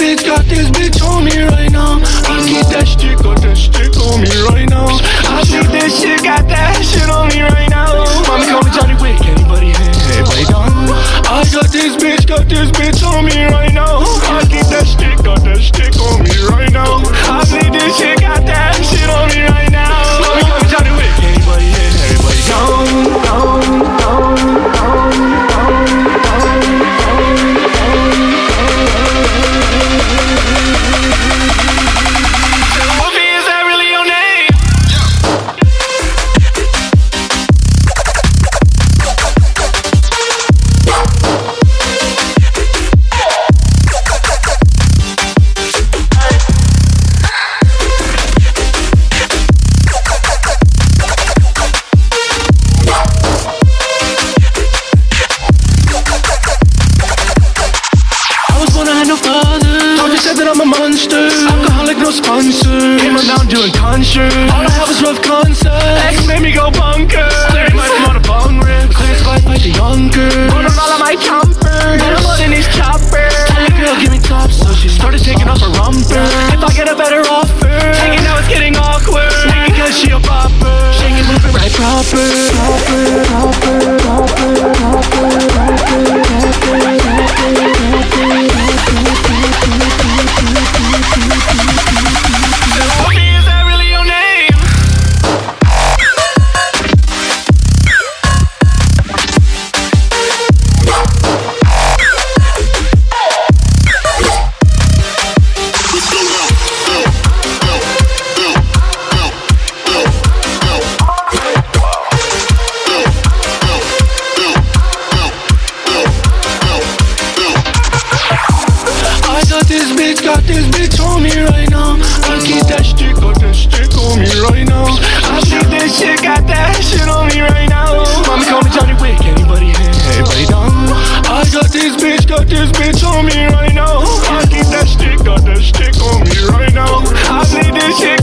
bitch got this bitch on me right now. I get that shit, got that shit on me right now. I see that shit, got that shit on me right now. Mommy call me Johnny Wick, anybody here? Everybody down. I got this bitch, got this bitch on me monster. Alcoholic, no sponsor. Came on down doing concerts. All I have is rough concepts. X made me go bunker. Cleared my phone a bong rip. Cleared spike by the younger. Put all of my chompers. this bitch on me right now. I keep that stick, got that stick on me right now. I see this shit, got that shit on me right now. Mommy call me Johnny Wick, anybody here? Anybody down. I got this bitch, got this bitch on me right now. I keep that stick, got that stick on me right now. I see this shit.